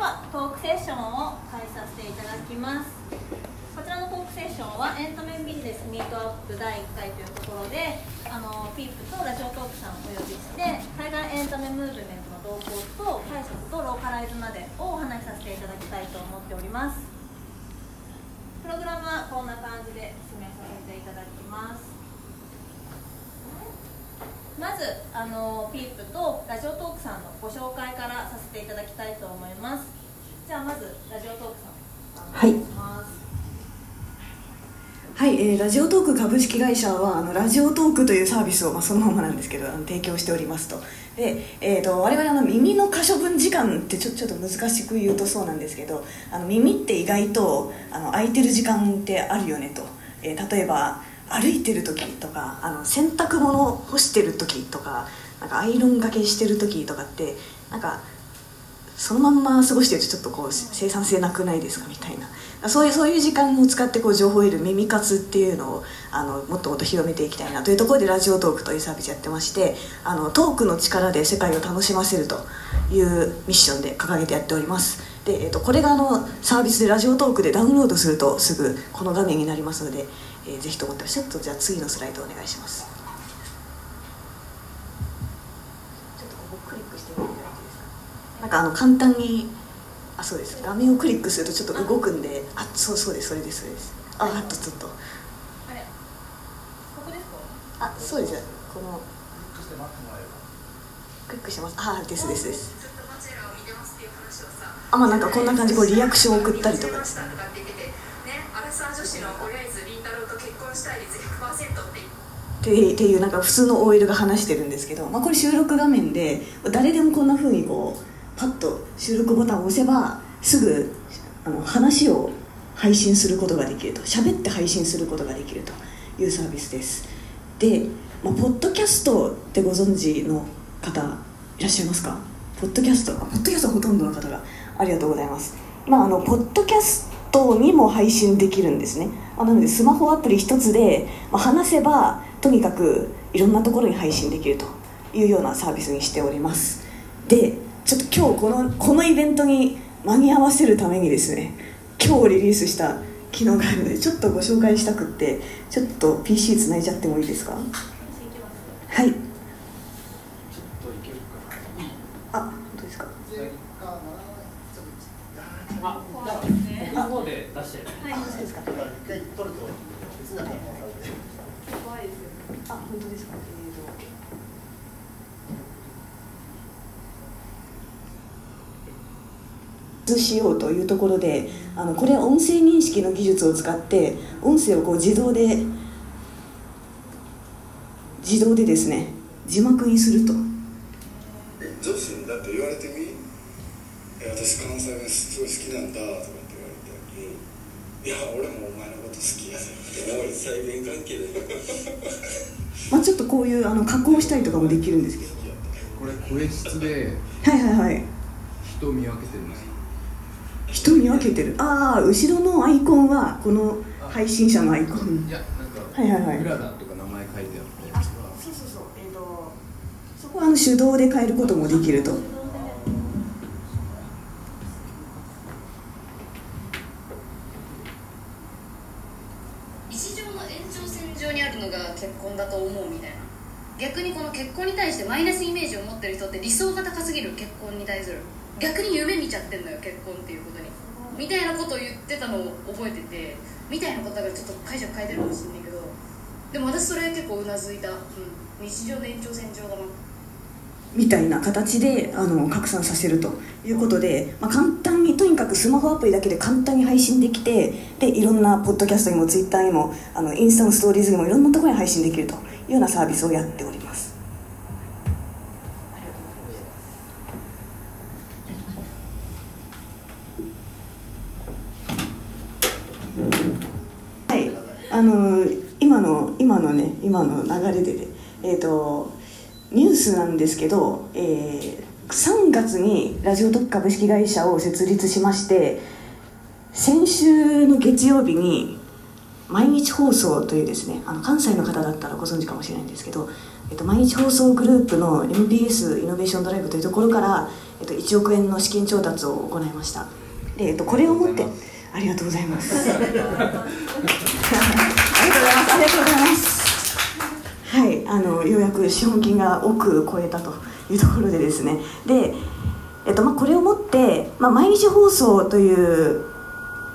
はトークセッションを開催させていただきます。こちらのトークセッションはエンタメビジネスミートアップ第1回というところであのピープとラジオトークさんをお呼びして海外エンタメムーブメントの動向と解釈とローカライズまでをお話しさせていただきたいと思っております。プログラムはこんな感じで進めさせていただきます。まずあのピープとラジオトークさんのご紹ていただきたいと思います。じゃあまずラジオトークさんはい。はい、えー、ラジオトーク株式会社はあのラジオトークというサービスを、まあ、そのままなんですけどあの提供しておりますと。で、えーと、我々あの耳の可処分時間ってちょちょっと難しく言うとそうなんですけどあの耳って意外とあの空いてる時間ってあるよねと、えー、例えば歩いてる時とかあの洗濯物を干してる時とかなんかアイロンがけしてる時とかってなんかそのまんま過ごしてるとちょっとこう生産性なくないですかみたいな。そういうそういう時間を使ってこう情報を得る耳活っていうのをあのもっともっと広めていきたいなというところでラジオトークというサービスやってましてあのトークの力で世界を楽しませるというミッションで掲げてやっております。で、えーと、これがあのサービスでラジオトークでダウンロードするとすぐこの画面になりますのでえー、ぜひと思ってちょっとじゃあ次のスライドお願いしますちょっとここクリックしてみていただいていいですかあの簡単にあそうです。画面をクリックするとちょっと動くんであ。そうそうですそれですそれです。ああとちょっと。あれここですか？あそうです。このクリックしてます。あですですです。あまあなんかこんな感じこうリアクション送ったりとか。ですねアラサー女子の親って。っていうなんか普通の OL が話してるんですけど、まあ、これ収録画面で誰でもこんなふうにこうパッと収録ボタンを押せばすぐあの話を配信することができると。喋って配信することができるというサービスです。で、まあ、ポッドキャストってご存知の方いらっしゃいますか？ポッドキャスト。ポッドキャストほとんどの方がありがとうございます。まああのポッドキャストにも配信できるんですね。あなのでスマホアプリ一つで、まあ、話せばとにかくいろんなところに配信できるというようなサービスにしております。でちょっと今日このこのイベントに間に合わせるためにですね今日リリースした機能があるのでちょっとご紹介したくってちょっと PC つないじゃってもいいですか？はいあ本当ですか？あ、じゃあ、の方で出して。はい、そうですか。一回取ると、怖いですよ。あ、本当ですか？えーと。しようというところであのこれは音声認識の技術を使って音声をこう自動で自動でですね字幕にすると。女子だって言われてみ？私関西弁すごい好きなんだとかって言われて、いや俺もお前のこと好きやでって再現関係で まあちょっとこういうあの加工したりとかもできるんですけど。これ声質ではいはいはい。人見分けてるんです人見分けてる。ああ後ろのアイコンはこの配信者のアイコン。いやなんかはいはいはい。プラダとか名前書いてあってそうそうそう。えっ、ー、とそこはあの手動で変えることもできると逆にこの結婚に対してマイナスイメージを持ってる人って理想が高すぎる結婚に対する逆に夢見ちゃってんのよ結婚っていうことに。みたいなことを言ってたのを覚えててみたいなことだからちょっと解釈変えてるかもしれないけどでも私それ結構うなずいた、うん、日常の延長線上だな。みたいな形であの拡散させるということで、まあ、簡単にとにかくスマホアプリだけで簡単に配信できてでいろんなポッドキャストにもツイッターにもあのインスタのストーリーズにもいろんなところに配信できるというようなサービスをやっております。はい、あの今の今のね今の流れで、ね、えっ、ー、とニュースなんですけど、えー、3月にラジオ特株式会社を設立しまして先週の月曜日に毎日放送というですねあの関西の方だったらご存知かもしれないんですけど、えっと、毎日放送グループの MBS イノベーションドライブというところから、えっと、1億円の資金調達を行いました。で、えっと、これをもってありがとうございます あのようやく資本金が億超えたというところでですね。で、えっとまあ、これをもって、まあ、毎日放送という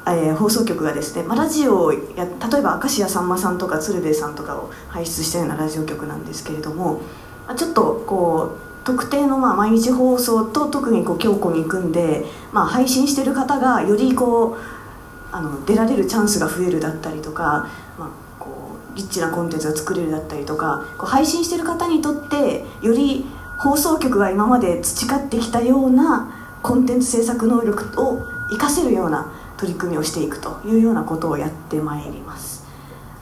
えー放送局がですね、まあ、ラジオをや例えば明石家さんまさんとか鶴瓶さんとかを輩出したようなラジオ局なんですけれども、まあ、ちょっとこう特定のまあ毎日放送と特にこう強固に組んで、まあ、配信してる方がよりこうあの出られるチャンスが増えるだったりとか、リッチなコンテンツが作れるだったりとかこう配信してる方にとってより放送局が今まで培ってきたようなコンテンツ制作能力を活かせるような取り組みをしていくというようなことをやってまいります。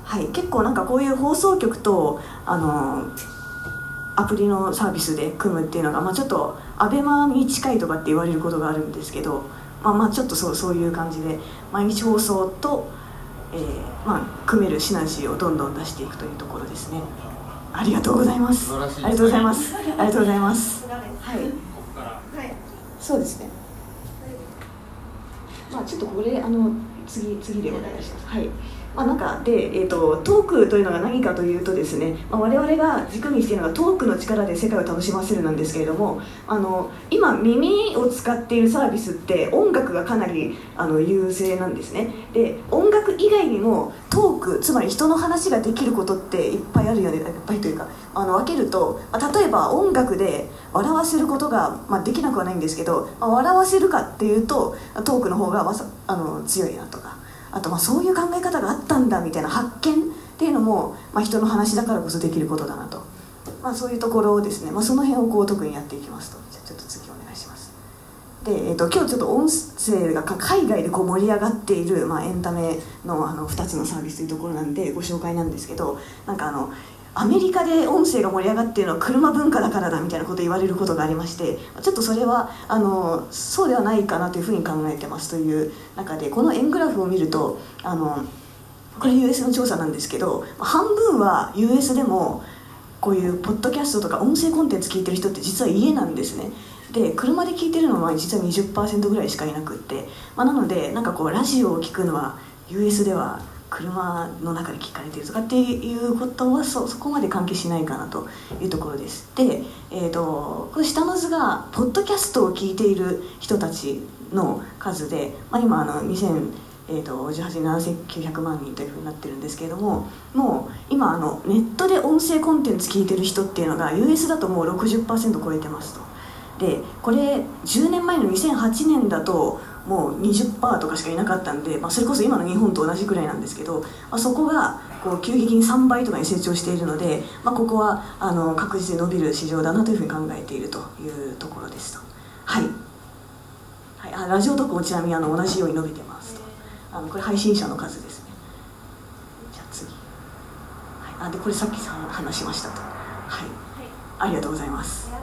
はい、結構なんかこういう放送局とあのアプリのサービスで組むっていうのが、まあ、ちょっとアベマに近いとかって言われることがあるんですけど、まあ、まあちょっとそうそういう感じで毎日放送と、えーまあ、組めるシナジーをどんどん出していくというところですね。ありがとうございます。素晴らしいありがとうございます。ありがとうございます。はい。ここからそうですね。まあちょっとこれあの次次でお願いします。はい。まあ、なんかで、えー、とトークというのが何かというとですね、まあ、我々が軸にしているのがトークの力で世界を楽しませるなんですけれどもあの今耳を使っているサービスって音楽がかなりあの優勢なんですね。で音楽以外にもトークつまり人の話ができることっていっぱいあるよねいっぱいというかあの分けると、まあ、例えば音楽で笑わせることが、まあ、できなくはないんですけど、まあ、笑わせるかっていうとトークの方がわさあの強いなとか。あとまあそういう考え方があったんだみたいな発見っていうのも、まあ、人の話だからこそできることだなと、まあ、そういうところをですね、まあ、その辺をこう特にやっていきますと。じゃあちょっと次お願いします。で、えー、と今日ちょっと音声が海外でこう盛り上がっている、まあ、エンタメのあの2つのサービスというところなんでご紹介なんですけどなんかあのアメリカで音声が盛り上がっているのは車文化だからだみたいなことを言われることがありましてちょっとそれはあのそうではないかなというふうに考えてますという中でこの円グラフを見るとあのこれ US の調査なんですけど半分は US でもこういうポッドキャストとか音声コンテンツ聞いてる人って実は家なんですね。で車で聞いてるのは実は20%ぐらいしかいなくって、まあ、なのでなんかこうラジオを聞くのは US では車の中で聞かれてるとかっていうことはそそこまで関係しないかなというところですで、えー、とこの下の図がポッドキャストを聞いている人たちの数で、まあ、今あの2000えー、と18年7900万人というふうになってるんですけれどももう今あのネットで音声コンテンツ聞いてる人っていうのが US だともう60%超えてますと。でこれ10年前の2008年だともう20%とかしかいなかったんで、まあ、それこそ今の日本と同じくらいなんですけど、まあ、そこがこう急激に3倍とかに成長しているので、まあ、ここはあの確実に伸びる市場だなというふうに考えているというところですと。はい、はい、あラジオトークもちなみにあの同じように伸びてますと。あのこれ配信者の数ですね。じゃあ次、はい、あでこれさっきさ話しましたと。はい。ありがとうござい。ますありがとうございま